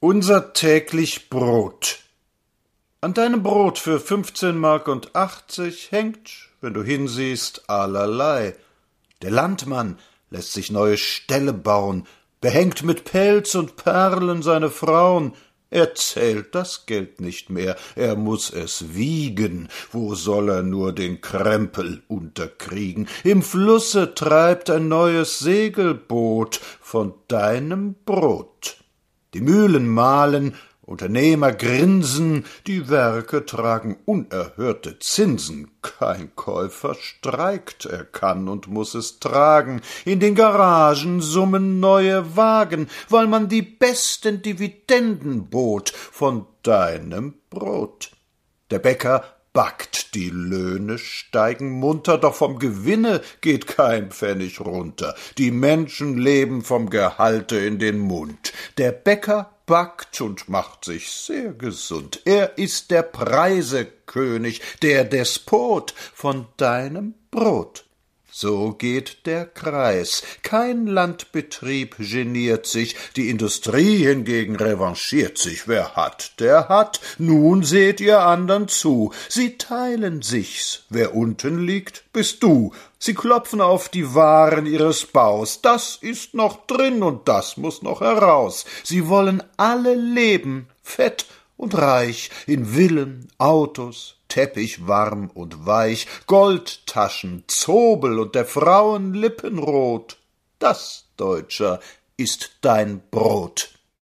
Unser täglich Brot. An deinem Brot für fünfzehn Mark und achtzig hängt, wenn du hinsiehst, allerlei. Der Landmann lässt sich neue Ställe bauen, behängt mit Pelz und Perlen seine Frauen, er zählt das Geld nicht mehr, er muss es wiegen, wo soll er nur den Krempel unterkriegen? Im Flusse treibt ein neues Segelboot von deinem Brot. Die Mühlen mahlen, Unternehmer grinsen, die Werke tragen unerhörte Zinsen. Kein Käufer streikt, er kann und muss es tragen. In den Garagen summen neue Wagen, weil man die besten Dividenden bot von deinem Brot. Der Bäcker backt, die Löhne steigen munter, doch vom Gewinne geht kein Pfennig runter. Die Menschen leben vom Gehalte in den Mund. Der Bäcker backt und macht sich sehr gesund. Er ist der Preisekönig, der Despot von deinem Brot. So geht der Kreis. Kein Landbetrieb geniert sich, die Industrie hingegen revanchiert sich. Wer hat, der hat. Nun seht ihr andern zu. Sie teilen sich's. Wer unten liegt, bist du. Sie klopfen auf die Waren ihres Baus. Das ist noch drin und das muss noch heraus. Sie wollen alle leben, fett und reich, in Villen, Autos, Teppich warm und weich, Goldtaschen, Zobel und der Frauen Lippenrot. Das, Deutscher, ist dein Brot.